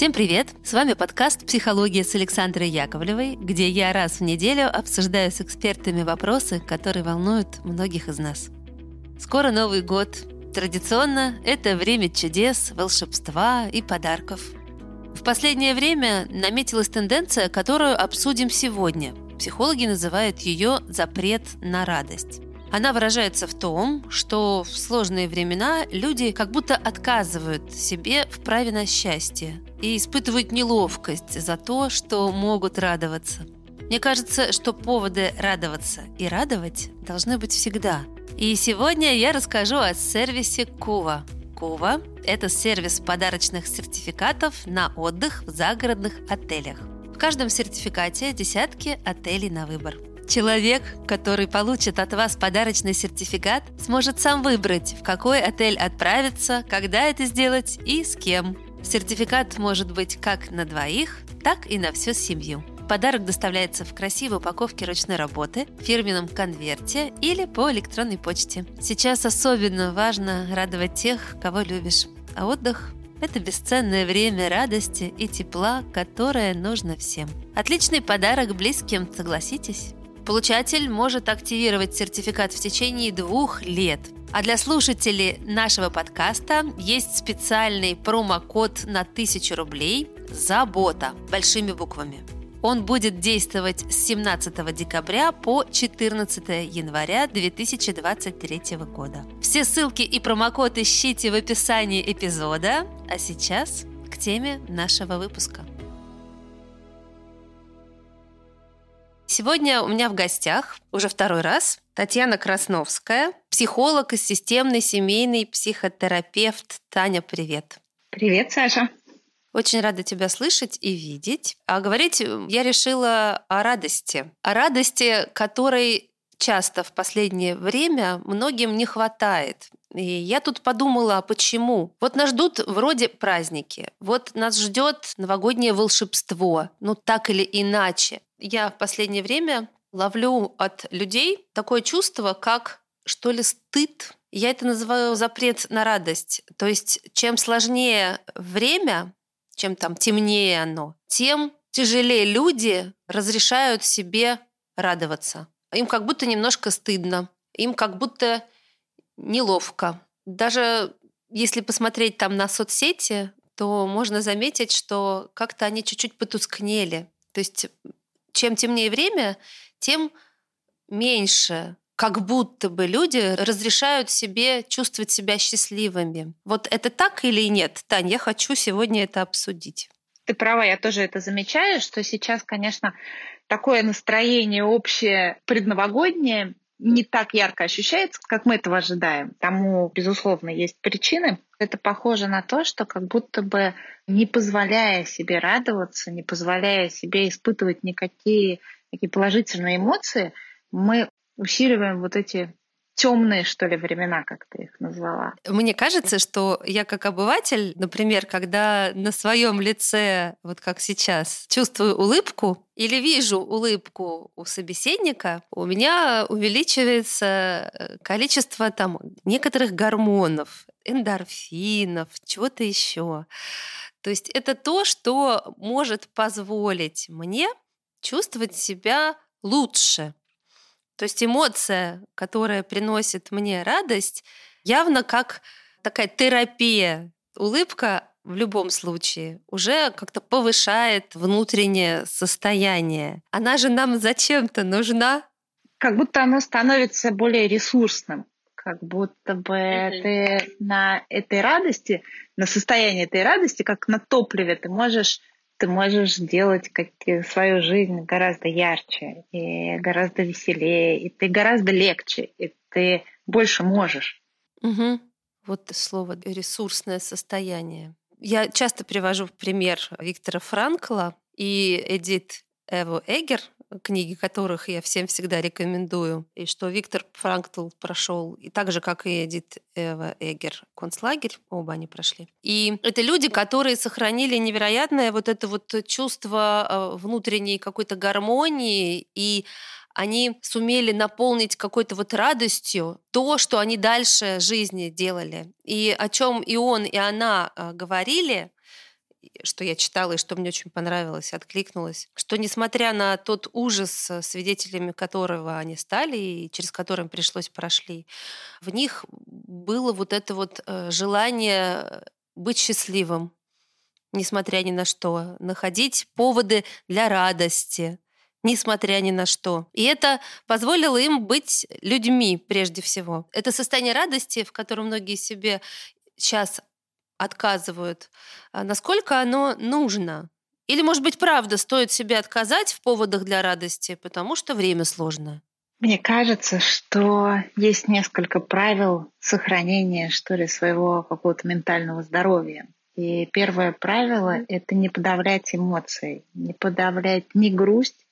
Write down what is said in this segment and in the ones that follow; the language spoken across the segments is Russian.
Всем привет! С вами подкаст «Психология» с Александрой Яковлевой, где я раз в неделю обсуждаю с экспертами вопросы, которые волнуют многих из нас. Скоро Новый год. Традиционно это время чудес, волшебства и подарков. В последнее время наметилась тенденция, которую обсудим сегодня. Психологи называют ее «запрет на радость». Она выражается в том, что в сложные времена люди как будто отказывают себе в праве на счастье и испытывают неловкость за то, что могут радоваться. Мне кажется, что поводы радоваться и радовать должны быть всегда. И сегодня я расскажу о сервисе Кува. Кува – это сервис подарочных сертификатов на отдых в загородных отелях. В каждом сертификате десятки отелей на выбор – Человек, который получит от вас подарочный сертификат, сможет сам выбрать, в какой отель отправиться, когда это сделать и с кем. Сертификат может быть как на двоих, так и на всю семью. Подарок доставляется в красивой упаковке ручной работы, в фирменном конверте или по электронной почте. Сейчас особенно важно радовать тех, кого любишь. А отдых – это бесценное время радости и тепла, которое нужно всем. Отличный подарок близким, согласитесь? Получатель может активировать сертификат в течение двух лет. А для слушателей нашего подкаста есть специальный промокод на 1000 рублей «Забота» большими буквами. Он будет действовать с 17 декабря по 14 января 2023 года. Все ссылки и промокод ищите в описании эпизода. А сейчас к теме нашего выпуска. Сегодня у меня в гостях уже второй раз Татьяна Красновская, психолог и системный семейный психотерапевт. Таня, привет. Привет, Саша. Очень рада тебя слышать и видеть. А говорить я решила о радости. О радости, которой часто в последнее время многим не хватает. И я тут подумала, а почему? Вот нас ждут вроде праздники, вот нас ждет новогоднее волшебство, ну так или иначе я в последнее время ловлю от людей такое чувство, как что ли стыд. Я это называю запрет на радость. То есть чем сложнее время, чем там темнее оно, тем тяжелее люди разрешают себе радоваться. Им как будто немножко стыдно, им как будто неловко. Даже если посмотреть там на соцсети, то можно заметить, что как-то они чуть-чуть потускнели. То есть чем темнее время, тем меньше как будто бы люди разрешают себе чувствовать себя счастливыми. Вот это так или нет? Тань, я хочу сегодня это обсудить. Ты права, я тоже это замечаю, что сейчас, конечно, такое настроение общее предновогоднее не так ярко ощущается, как мы этого ожидаем. Тому, безусловно, есть причины. Это похоже на то, что как будто бы не позволяя себе радоваться, не позволяя себе испытывать никакие такие положительные эмоции, мы усиливаем вот эти темные, что ли, времена, как ты их назвала. Мне кажется, что я как обыватель, например, когда на своем лице, вот как сейчас, чувствую улыбку или вижу улыбку у собеседника, у меня увеличивается э, количество там некоторых гормонов, эндорфинов, чего-то еще. То есть это то, что может позволить мне чувствовать себя лучше, то есть эмоция, которая приносит мне радость, явно как такая терапия. Улыбка в любом случае уже как-то повышает внутреннее состояние. Она же нам зачем-то нужна. Как будто оно становится более ресурсным как будто бы mm-hmm. ты на этой радости, на состоянии этой радости, как на топливе, ты можешь ты можешь делать как свою жизнь гораздо ярче и гораздо веселее, и ты гораздо легче, и ты больше можешь. Угу. Вот слово ресурсное состояние. Я часто привожу пример Виктора Франкла и Эдит Эву Эгер, книги которых я всем всегда рекомендую, и что Виктор Франкл прошел, и так же, как и Эдит Эва Эгер, концлагерь, оба они прошли. И это люди, которые сохранили невероятное вот это вот чувство э, внутренней какой-то гармонии, и они сумели наполнить какой-то вот радостью то, что они дальше жизни делали. И о чем и он, и она э, говорили, что я читала и что мне очень понравилось, откликнулось, что несмотря на тот ужас, свидетелями которого они стали и через который им пришлось прошли, в них было вот это вот э, желание быть счастливым, несмотря ни на что, находить поводы для радости, несмотря ни на что. И это позволило им быть людьми прежде всего. Это состояние радости, в котором многие себе сейчас отказывают, а насколько оно нужно? Или, может быть, правда, стоит себе отказать в поводах для радости, потому что время сложное? Мне кажется, что есть несколько правил сохранения, что ли, своего какого-то ментального здоровья. И первое правило — это не подавлять эмоции, не подавлять ни грусть,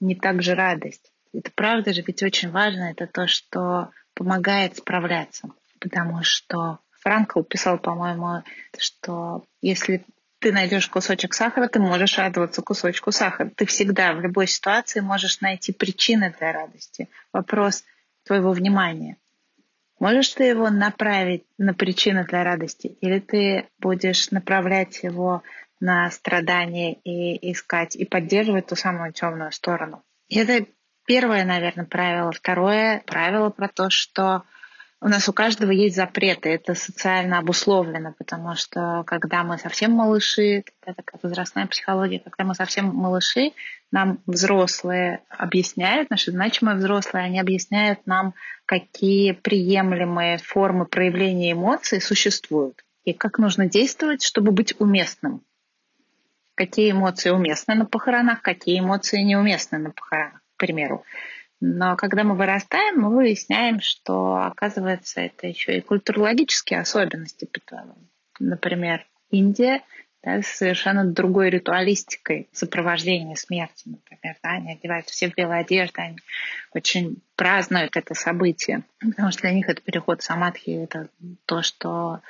ни также радость. Это правда же ведь очень важно, это то, что помогает справляться. Потому что Франкл писал, по-моему, что если ты найдешь кусочек сахара, ты можешь радоваться кусочку сахара. Ты всегда в любой ситуации можешь найти причины для радости. Вопрос твоего внимания. Можешь ты его направить на причины для радости, или ты будешь направлять его на страдания и искать и поддерживать ту самую темную сторону. И это первое, наверное, правило. Второе правило про то, что у нас у каждого есть запреты, это социально обусловлено, потому что когда мы совсем малыши, это такая возрастная психология, когда мы совсем малыши, нам взрослые объясняют, наши значимые взрослые, они объясняют нам, какие приемлемые формы проявления эмоций существуют и как нужно действовать, чтобы быть уместным. Какие эмоции уместны на похоронах, какие эмоции неуместны на похоронах, к примеру. Но когда мы вырастаем, мы выясняем, что, оказывается, это еще и культурологические особенности. Например, Индия да, с совершенно другой ритуалистикой сопровождения смерти, например. Да, они одеваются все в белые одежды, они очень празднуют это событие, потому что для них это переход самадхи, это то, что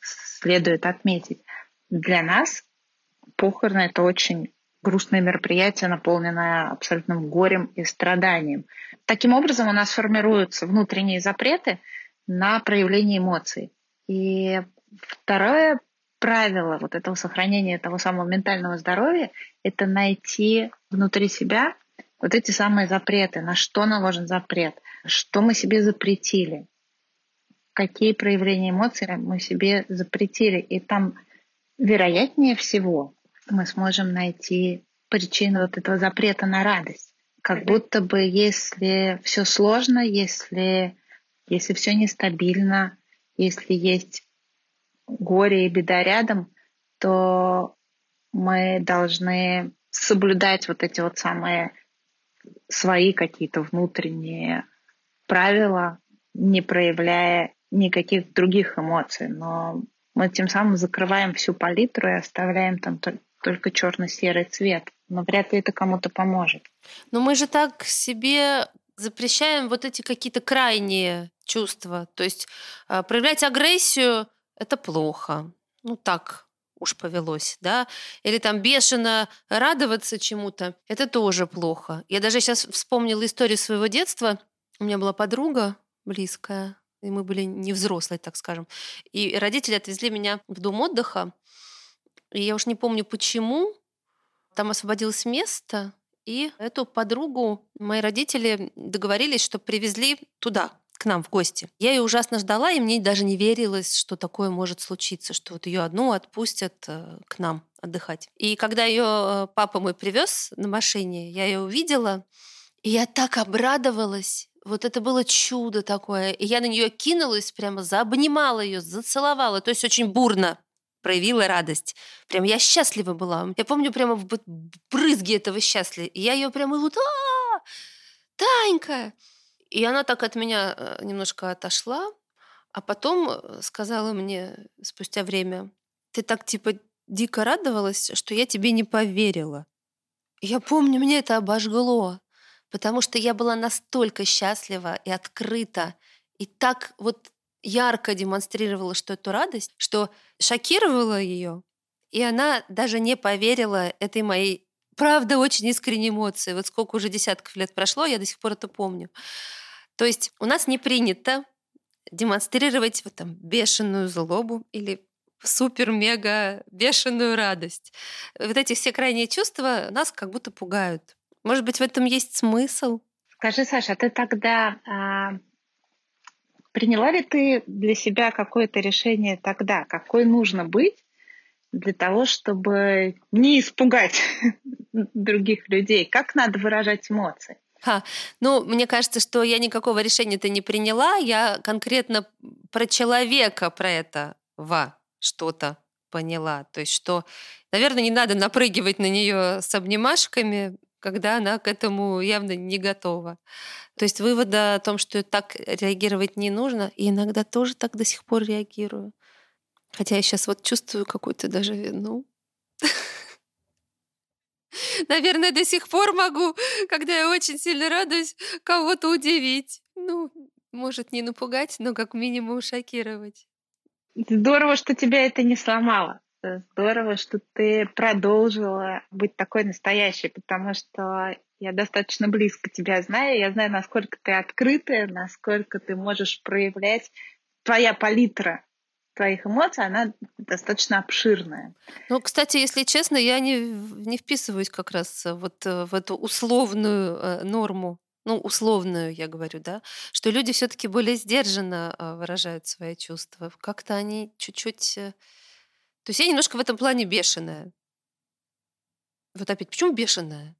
следует отметить. Для нас похороны — это очень грустное мероприятие, наполненное абсолютным горем и страданием. Таким образом, у нас формируются внутренние запреты на проявление эмоций. И второе правило вот этого сохранения того самого ментального здоровья — это найти внутри себя вот эти самые запреты, на что наложен запрет, что мы себе запретили, какие проявления эмоций мы себе запретили. И там, вероятнее всего, мы сможем найти причину вот этого запрета на радость. Как будто бы если все сложно, если, если все нестабильно, если есть горе и беда рядом, то мы должны соблюдать вот эти вот самые свои какие-то внутренние правила, не проявляя никаких других эмоций. Но мы тем самым закрываем всю палитру и оставляем там только черно-серый цвет. Но вряд ли это кому-то поможет. Но мы же так себе запрещаем вот эти какие-то крайние чувства. То есть э, проявлять агрессию — это плохо. Ну так уж повелось, да? Или там бешено радоваться чему-то — это тоже плохо. Я даже сейчас вспомнила историю своего детства. У меня была подруга близкая, и мы были не взрослые, так скажем. И родители отвезли меня в дом отдыха, и я уж не помню почему. Там освободилось место, и эту подругу мои родители договорились, что привезли туда, к нам в гости. Я ее ужасно ждала, и мне даже не верилось, что такое может случиться, что вот ее одну отпустят э, к нам отдыхать. И когда ее э, папа мой привез на машине, я ее увидела, и я так обрадовалась. Вот это было чудо такое. И я на нее кинулась, прямо заобнимала ее, зацеловала. То есть очень бурно проявила радость. Прям я счастлива была. Я помню прямо в брызги этого счастья. И я ее прямо вот, а Танька! И она так от меня э, немножко отошла, а потом э, сказала мне спустя время, ты так типа дико радовалась, что я тебе не поверила. Я помню, мне это обожгло, потому что я была настолько счастлива и открыта, и так вот ярко демонстрировала, что эту радость, что шокировала ее, и она даже не поверила этой моей, правда, очень искренней эмоции. Вот сколько уже десятков лет прошло, я до сих пор это помню. То есть у нас не принято демонстрировать вот там бешеную злобу или супер-мега бешеную радость. Вот эти все крайние чувства нас как будто пугают. Может быть, в этом есть смысл? Скажи, Саша, а ты тогда а, приняла ли ты для себя какое-то решение тогда, какой нужно быть для того, чтобы не испугать других людей? Как надо выражать эмоции? Ха. Ну, мне кажется, что я никакого решения-то не приняла. Я конкретно про человека, про это ва что-то поняла. То есть, что, наверное, не надо напрыгивать на нее с обнимашками, когда она к этому явно не готова. То есть вывода о том, что так реагировать не нужно, и иногда тоже так до сих пор реагирую. Хотя я сейчас вот чувствую какую-то даже вину. Наверное, до сих пор могу, когда я очень сильно радуюсь, кого-то удивить. Ну, может, не напугать, но как минимум шокировать. Здорово, что тебя это не сломало. Здорово, что ты продолжила быть такой настоящей, потому что я достаточно близко тебя знаю, я знаю, насколько ты открытая, насколько ты можешь проявлять твоя палитра твоих эмоций, она достаточно обширная. Ну, кстати, если честно, я не, не вписываюсь как раз вот э, в эту условную э, норму ну, условную, я говорю, да, что люди все-таки более сдержанно э, выражают свои чувства. Как-то они чуть-чуть... То есть я немножко в этом плане бешеная. Вот опять, почему бешеная?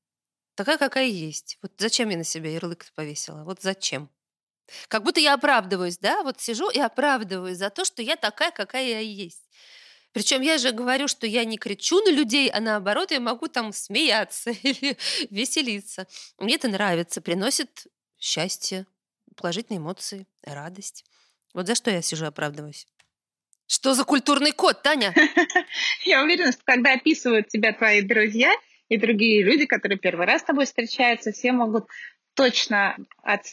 Такая, какая есть. Вот зачем я на себя ярлык повесила? Вот зачем? Как будто я оправдываюсь, да? Вот сижу и оправдываюсь за то, что я такая, какая я есть. Причем я же говорю, что я не кричу на людей, а наоборот, я могу там смеяться или веселиться. Мне это нравится, приносит счастье, положительные эмоции, радость. Вот за что я сижу оправдываюсь. Что за культурный код, Таня? Я уверена, что когда описывают тебя твои друзья и другие люди, которые первый раз с тобой встречаются, все могут точно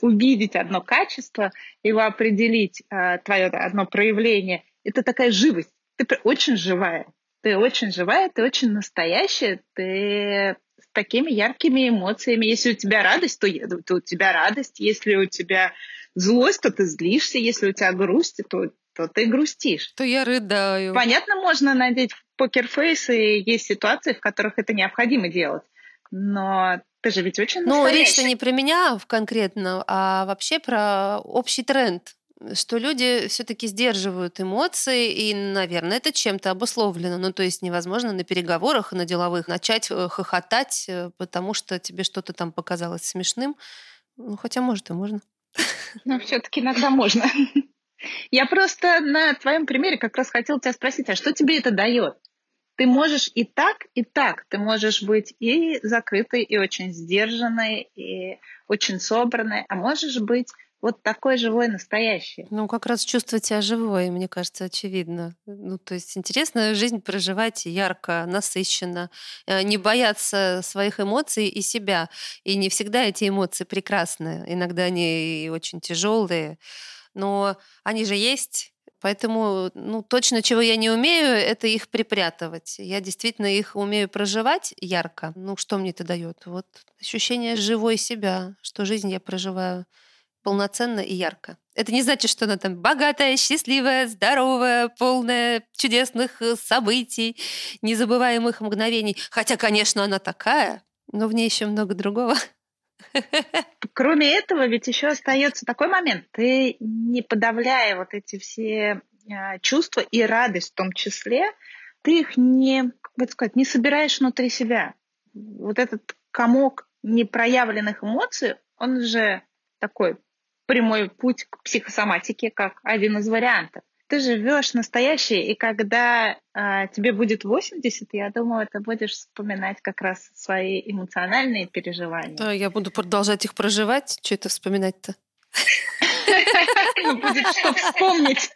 увидеть одно качество, его определить, э, твое одно проявление. Это такая живость. Ты очень живая. Ты очень живая, ты очень настоящая, ты с такими яркими эмоциями. Если у тебя радость, то, то у тебя радость. Если у тебя злость, то ты злишься. Если у тебя грусть, то, то ты грустишь. То я рыдаю. Понятно, можно надеть покерфейс, и есть ситуации, в которых это необходимо делать. Но ты же ведь очень Ну, речь-то не про меня конкретно, а вообще про общий тренд что люди все-таки сдерживают эмоции, и, наверное, это чем-то обусловлено. Ну, то есть невозможно на переговорах, на деловых начать э, хохотать, э, потому что тебе что-то там показалось смешным. Ну, хотя, может, и можно. Но все-таки иногда можно. Я просто на твоем примере как раз хотела тебя спросить, а что тебе это дает? ты можешь и так, и так. Ты можешь быть и закрытой, и очень сдержанной, и очень собранной, а можешь быть вот такой живой, настоящий. Ну, как раз чувствовать себя живой, мне кажется, очевидно. Ну, то есть интересно жизнь проживать ярко, насыщенно, э, не бояться своих эмоций и себя. И не всегда эти эмоции прекрасны. Иногда они очень тяжелые, но они же есть, Поэтому, ну, точно чего я не умею, это их припрятывать. Я действительно их умею проживать ярко. Ну, что мне это дает? Вот ощущение живой себя, что жизнь я проживаю полноценно и ярко. Это не значит, что она там богатая, счастливая, здоровая, полная чудесных э, событий, незабываемых мгновений. Хотя, конечно, она такая, но в ней еще много другого. Кроме этого, ведь еще остается такой момент. Ты не подавляя вот эти все а, чувства и радость в том числе, ты их не, как бы сказать, не собираешь внутри себя. Вот этот комок непроявленных эмоций, он же такой прямой путь к психосоматике, как один из вариантов ты живешь настоящее, и когда э, тебе будет 80, я думаю, ты будешь вспоминать как раз свои эмоциональные переживания. Да, я буду продолжать их проживать. Что это вспоминать-то? Будет что вспомнить.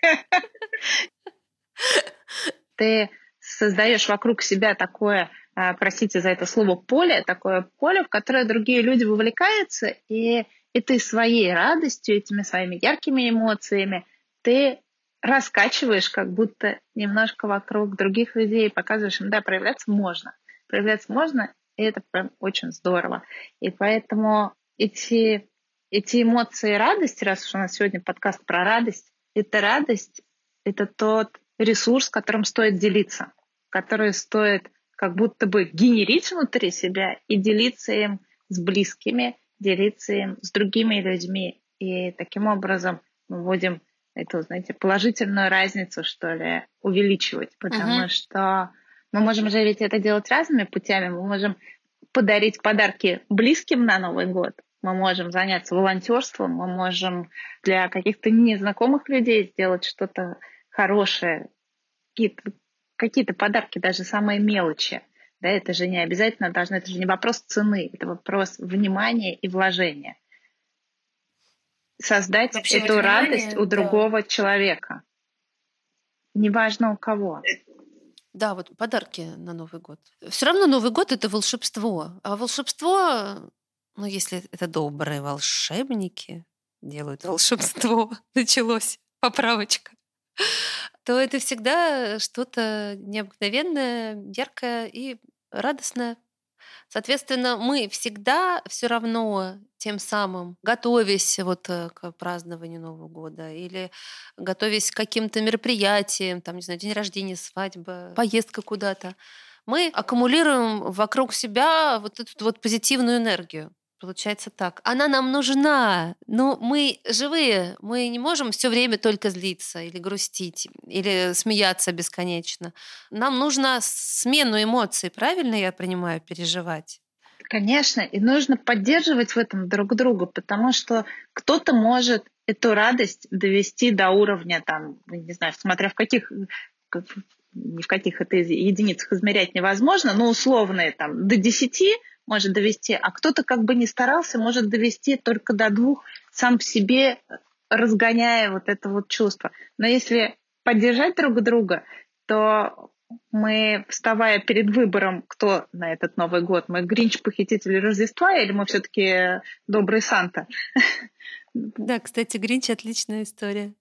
Ты создаешь вокруг себя такое, а, простите за это слово, поле, такое поле, в которое другие люди вовлекаются, и, и ты своей радостью, этими своими яркими эмоциями, ты раскачиваешь как будто немножко вокруг других людей, показываешь им, да, проявляться можно. Проявляться можно, и это прям очень здорово. И поэтому эти, эти эмоции радости, раз уж у нас сегодня подкаст про радость, это радость, это тот ресурс, которым стоит делиться, который стоит как будто бы генерить внутри себя и делиться им с близкими, делиться им с другими людьми. И таким образом мы будем эту, знаете, положительную разницу, что ли, увеличивать, потому uh-huh. что мы можем же ведь это делать разными путями. Мы можем подарить подарки близким на Новый год, мы можем заняться волонтерством, мы можем для каких-то незнакомых людей сделать что-то хорошее, какие-то какие подарки, даже самые мелочи. Да, это же не обязательно должно, это же не вопрос цены, это вопрос внимания и вложения. Создать Вообще, эту внимание, радость у другого да. человека. Неважно у кого. Да, вот подарки на Новый год. Все равно Новый год это волшебство. А волшебство ну, если это добрые волшебники делают волшебство, началось, поправочка, то это всегда что-то необыкновенное, яркое и радостное. Соответственно, мы всегда все равно тем самым, готовясь вот э, к празднованию Нового года или готовясь к каким-то мероприятиям, там, не знаю, день рождения, свадьба, поездка куда-то, мы аккумулируем вокруг себя вот эту вот позитивную энергию. Получается так. Она нам нужна. Но мы живые. Мы не можем все время только злиться или грустить, или смеяться бесконечно. Нам нужно смену эмоций, правильно я понимаю, переживать? Конечно, и нужно поддерживать в этом друг друга, потому что кто-то может эту радость довести до уровня, там, не знаю, смотря в каких ни в каких это единицах измерять невозможно, но условные там до 10, может довести, а кто-то как бы не старался, может довести только до двух, сам в себе разгоняя вот это вот чувство. Но если поддержать друг друга, то мы, вставая перед выбором, кто на этот Новый год, мы Гринч, похититель Рождества, или мы все-таки добрый Санта? Да, кстати, Гринч отличная история.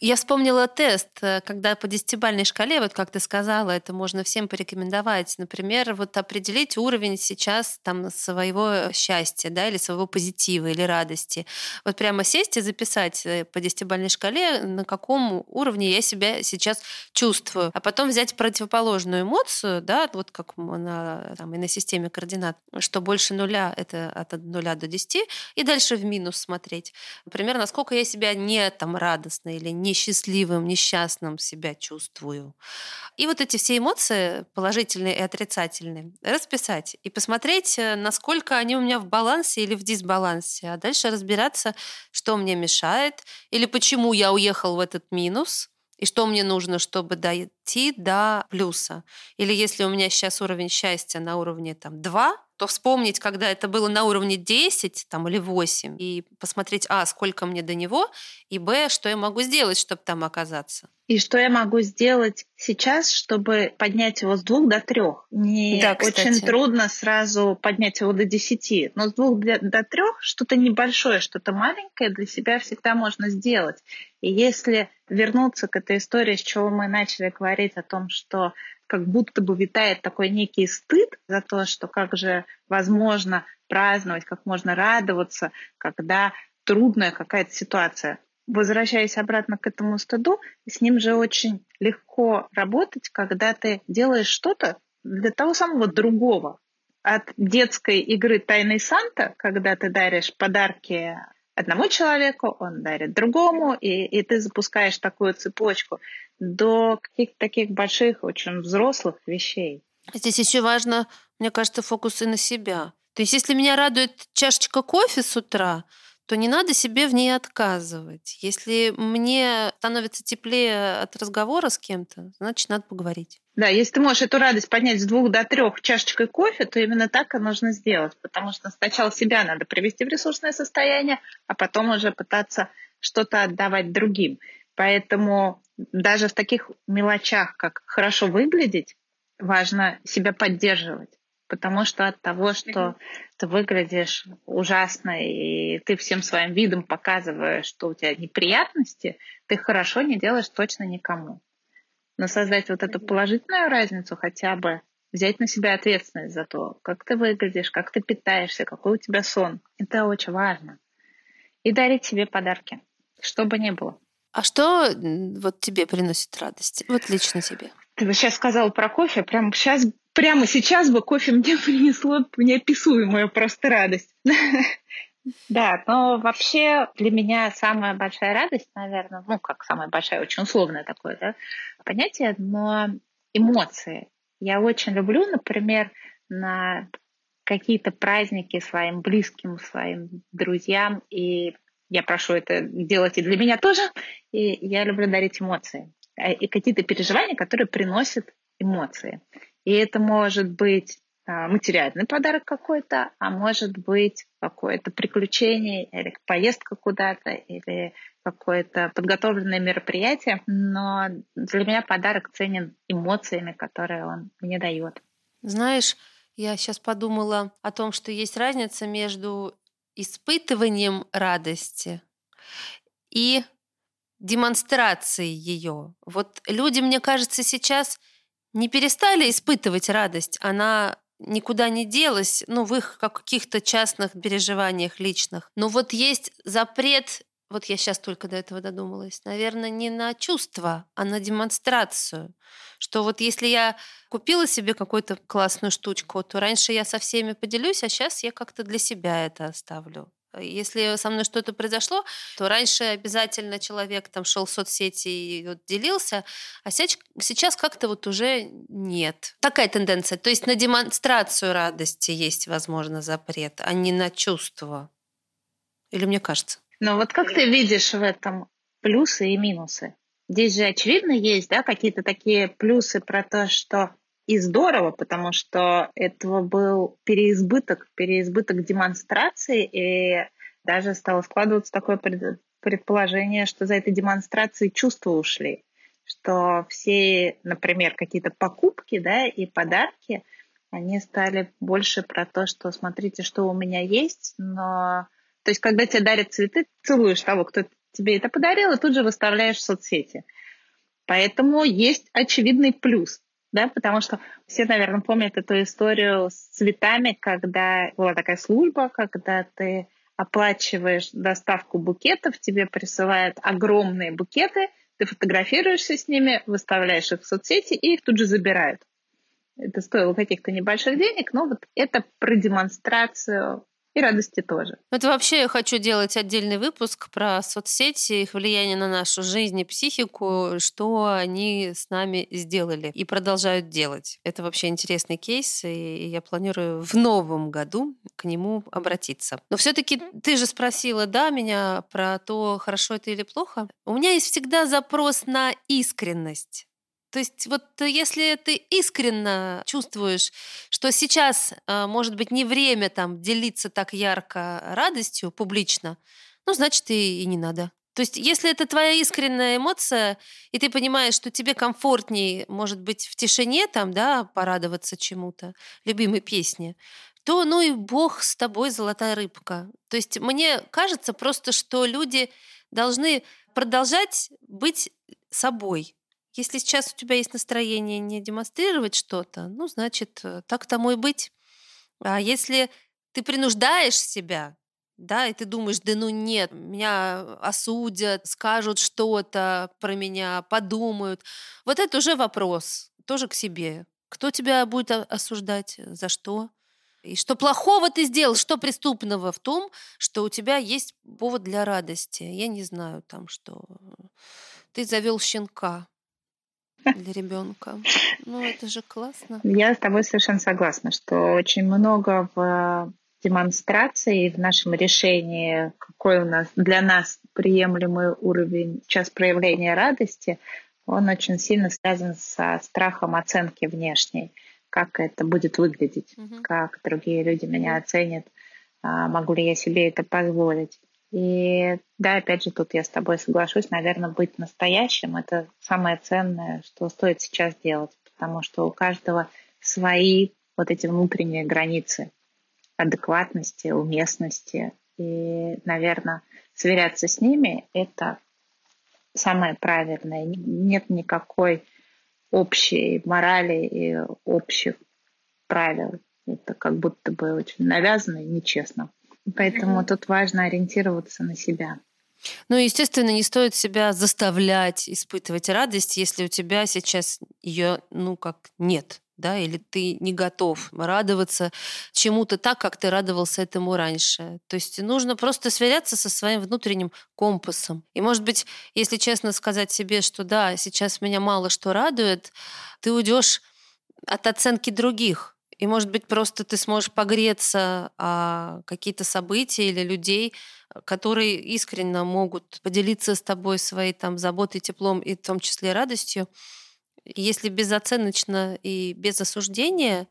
Я вспомнила тест, э, когда по десятибальной шкале, вот как ты сказала, это можно всем порекомендовать. Например, вот определить уровень сейчас там своего счастья, да, или своего позитива, или радости. Вот прямо сесть и записать э, по десятибальной шкале, на каком уровне я себя сейчас чувствую. А потом взять противоположную эмоцию, да, вот как на, там, и на системе координат, что больше нуля — это от нуля до десяти, и дальше в минус смотреть. Например, насколько я себя не там радостно или несчастливым, несчастным себя чувствую. И вот эти все эмоции, положительные и отрицательные, расписать и посмотреть, э, насколько они у меня в балансе или в дисбалансе, а дальше разбираться, что мне мешает или почему я уехал в этот минус, и что мне нужно, чтобы дойти до плюса. Или если у меня сейчас уровень счастья на уровне там, 2, то вспомнить, когда это было на уровне 10 там, или 8, и посмотреть, а, сколько мне до него, и, б, что я могу сделать, чтобы там оказаться. И что я могу сделать сейчас, чтобы поднять его с двух до трех? Мне да, очень трудно сразу поднять его до десяти, но с двух до трех что-то небольшое, что-то маленькое для себя всегда можно сделать. И если вернуться к этой истории, с чего мы начали говорить о том, что как будто бы витает такой некий стыд за то, что как же возможно праздновать, как можно радоваться, когда трудная какая-то ситуация. Возвращаясь обратно к этому стыду, с ним же очень легко работать, когда ты делаешь что-то для того самого другого. От детской игры «Тайный Санта», когда ты даришь подарки одному человеку, он дарит другому, и, и ты запускаешь такую цепочку до каких-то таких больших, очень взрослых вещей. Здесь еще важно, мне кажется, фокусы на себя. То есть, если меня радует чашечка кофе с утра, то не надо себе в ней отказывать. Если мне становится теплее от разговора с кем-то, значит, надо поговорить. Да, если ты можешь эту радость поднять с двух до трех чашечкой кофе, то именно так и нужно сделать, потому что сначала себя надо привести в ресурсное состояние, а потом уже пытаться что-то отдавать другим. Поэтому даже в таких мелочах, как хорошо выглядеть, важно себя поддерживать потому что от того, что ты выглядишь ужасно, и ты всем своим видом показываешь, что у тебя неприятности, ты хорошо не делаешь точно никому. Но создать вот эту положительную разницу хотя бы, взять на себя ответственность за то, как ты выглядишь, как ты питаешься, какой у тебя сон, это очень важно. И дарить себе подарки, что бы ни было. А что вот тебе приносит радость? Вот лично тебе. Ты бы сейчас сказала про кофе, прямо сейчас, прямо сейчас бы кофе мне принесло неописуемую просто радость. Да, но вообще для меня самая большая радость, наверное, ну как самая большая, очень условное такое да, понятие, но эмоции. Я очень люблю, например, на какие-то праздники своим близким, своим друзьям, и я прошу это делать и для меня тоже, и я люблю дарить эмоции. Э, и какие-то переживания, которые приносят эмоции. И это может быть а, материальный подарок какой-то, а может быть какое-то приключение или поездка куда-то, или какое-то подготовленное мероприятие. Но для меня подарок ценен эмоциями, которые он мне дает. Знаешь, я сейчас подумала о том, что есть разница между испытыванием радости и демонстрации ее. Вот люди, мне кажется, сейчас не перестали испытывать радость, она никуда не делась, ну, в их каких-то частных переживаниях личных. Но вот есть запрет, вот я сейчас только до этого додумалась, наверное, не на чувство, а на демонстрацию. Что вот если я купила себе какую-то классную штучку, то раньше я со всеми поделюсь, а сейчас я как-то для себя это оставлю. Если со мной что-то произошло, то раньше обязательно человек там шел в соцсети и вот делился, а сейчас как-то вот уже нет. Такая тенденция. То есть на демонстрацию радости есть, возможно, запрет, а не на чувство. Или мне кажется? Но вот как ты видишь в этом плюсы и минусы? Здесь же очевидно есть, да, какие-то такие плюсы про то, что и здорово, потому что этого был переизбыток, переизбыток демонстрации, и даже стало складываться такое предположение, что за этой демонстрацией чувства ушли, что все, например, какие-то покупки да, и подарки, они стали больше про то, что смотрите, что у меня есть, но... То есть, когда тебе дарят цветы, целуешь того, кто тебе это подарил, и тут же выставляешь в соцсети. Поэтому есть очевидный плюс да, потому что все, наверное, помнят эту историю с цветами, когда была такая служба, когда ты оплачиваешь доставку букетов, тебе присылают огромные букеты, ты фотографируешься с ними, выставляешь их в соцсети и их тут же забирают. Это стоило каких-то небольших денег, но вот это про демонстрацию и радости тоже. Это вообще я хочу делать отдельный выпуск про соцсети, их влияние на нашу жизнь и психику, что они с нами сделали и продолжают делать. Это вообще интересный кейс, и я планирую в новом году к нему обратиться. Но все-таки ты же спросила, да, меня про то, хорошо это или плохо. У меня есть всегда запрос на искренность. То есть вот э, если ты искренне чувствуешь, что сейчас, э, может быть, не время там делиться так ярко радостью публично, ну, значит, и, и не надо. То есть, если это твоя искренняя эмоция, и ты понимаешь, что тебе комфортнее, может быть, в тишине там, да, порадоваться чему-то, любимой песне, то, ну и Бог с тобой, золотая рыбка. То есть, мне кажется просто, что люди должны продолжать быть собой, если сейчас у тебя есть настроение не демонстрировать что-то, ну, значит, э, так тому и быть. А если ты принуждаешь себя, да, и ты думаешь, да ну нет, меня осудят, скажут что-то про меня, подумают. Вот это уже вопрос тоже к себе. Кто тебя будет осуждать? За что? И что плохого ты сделал, что преступного в том, что у тебя есть повод для радости. Я не знаю там, что ты завел щенка для ребенка. Ну, это же классно. Я с тобой совершенно согласна, что очень много в демонстрации, в нашем решении, какой у нас для нас приемлемый уровень час проявления радости, он очень сильно связан со страхом оценки внешней, как это будет выглядеть, угу. как другие люди меня оценят, а, могу ли я себе это позволить. И да, опять же, тут я с тобой соглашусь, наверное, быть настоящим — это самое ценное, что стоит сейчас делать, потому что у каждого свои вот эти внутренние границы адекватности, уместности. И, наверное, сверяться с ними — это самое правильное. Нет никакой общей морали и общих правил. Это как будто бы очень навязано и нечестно. Поэтому mm-hmm. тут важно ориентироваться на себя. Ну, естественно, не стоит себя заставлять испытывать радость, если у тебя сейчас ее, ну, как нет да, или ты не готов радоваться чему-то так, как ты радовался этому раньше. То есть нужно просто сверяться со своим внутренним компасом. И, может быть, если честно сказать себе, что да, сейчас меня мало что радует, ты уйдешь от оценки других. И, может быть, просто ты сможешь погреться о какие-то события или людей, которые искренне могут поделиться с тобой своей там заботой, теплом и в том числе радостью. Если безоценочно и без осуждения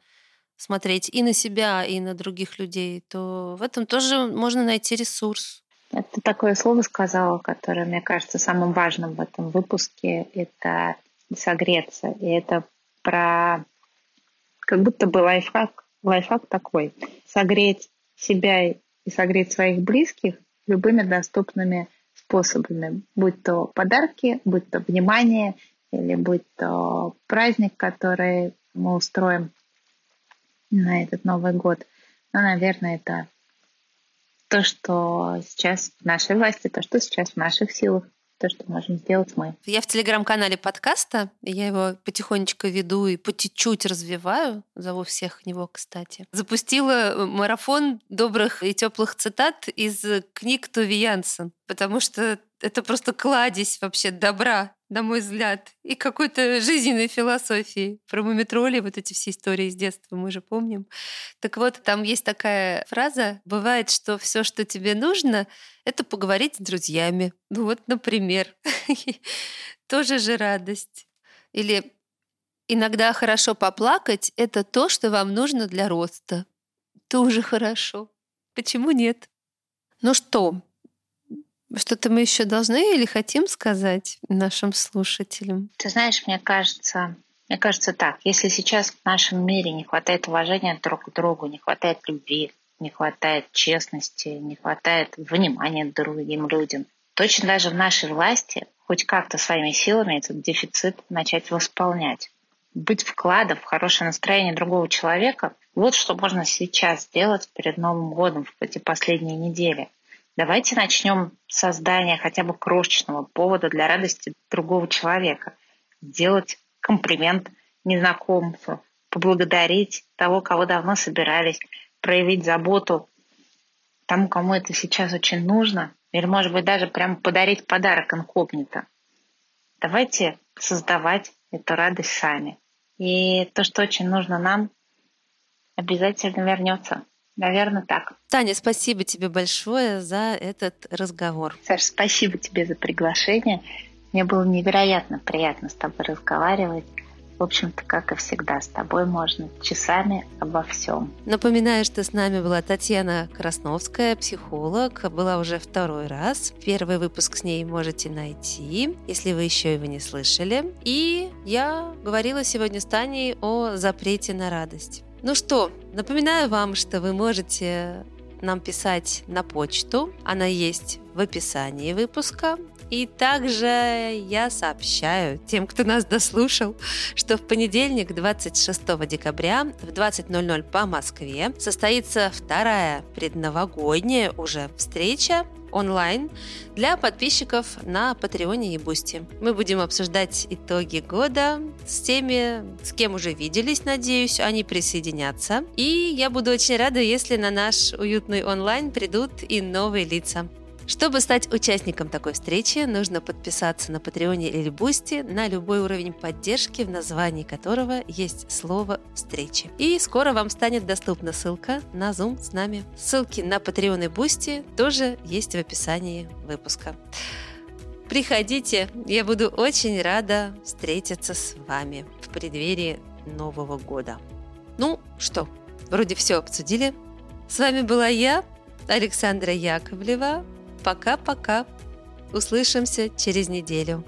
смотреть и на себя, и на других людей, то в этом тоже можно найти ресурс. Это такое слово сказала, которое, мне кажется, самым важным в этом выпуске. Это согреться. И это про как будто бы лайфхак, лайфхак такой. Согреть себя и согреть своих близких любыми доступными способами. Будь то подарки, будь то внимание или будь то праздник, который мы устроим на этот Новый год. Ну, наверное, это то, что сейчас в нашей власти, то, что сейчас в наших силах то, что можем сделать мы. Я в телеграм-канале подкаста, я его потихонечку веду и по чуть-чуть развиваю, зову всех в него, кстати. Запустила э, марафон добрых и теплых цитат из книг Туви Янсен, потому что это просто кладезь вообще добра на мой взгляд, и какой-то жизненной философии. Про мумитроли, вот эти все истории из детства мы же помним. Так вот, там есть такая фраза, бывает, что все, что тебе нужно, это поговорить с друзьями. Ну вот, например, тоже же радость. Или иногда хорошо поплакать — это то, что вам нужно для роста. Тоже хорошо. Почему нет? Ну что, что-то мы еще должны или хотим сказать нашим слушателям? Ты знаешь, мне кажется, мне кажется так, если сейчас в нашем мире не хватает уважения друг к другу, не хватает любви, не хватает честности, не хватает внимания другим людям, то очень даже в нашей власти хоть как-то своими силами этот дефицит начать восполнять. Быть вкладом в хорошее настроение другого человека – вот что можно сейчас сделать перед Новым годом в эти последние недели – Давайте начнем с создания хотя бы крошечного повода для радости другого человека. Сделать комплимент незнакомцу, поблагодарить того, кого давно собирались, проявить заботу тому, кому это сейчас очень нужно, или, может быть, даже прямо подарить подарок инкогнито. Давайте создавать эту радость сами. И то, что очень нужно нам, обязательно вернется. Наверное, так. Таня, спасибо тебе большое за этот разговор. Саша, спасибо тебе за приглашение. Мне было невероятно приятно с тобой разговаривать. В общем-то, как и всегда, с тобой можно часами обо всем. Напоминаю, что с нами была Татьяна Красновская, психолог. Была уже второй раз. Первый выпуск с ней можете найти, если вы еще его не слышали. И я говорила сегодня с Таней о запрете на радость. Ну что, напоминаю вам, что вы можете нам писать на почту. Она есть в описании выпуска. И также я сообщаю тем, кто нас дослушал, что в понедельник, 26 декабря в 20.00 по Москве состоится вторая предновогодняя уже встреча онлайн для подписчиков на Патреоне и Бусти. Мы будем обсуждать итоги года с теми, с кем уже виделись, надеюсь, они присоединятся. И я буду очень рада, если на наш уютный онлайн придут и новые лица. Чтобы стать участником такой встречи, нужно подписаться на Patreon е или Boosty на любой уровень поддержки, в названии которого есть слово «встречи». И скоро вам станет доступна ссылка на Zoom с нами. Ссылки на Patreon и Boosty тоже есть в описании выпуска. Приходите, я буду очень рада встретиться с вами в преддверии Нового года. Ну что, вроде все обсудили. С вами была я, Александра Яковлева, Пока-пока. Услышимся через неделю.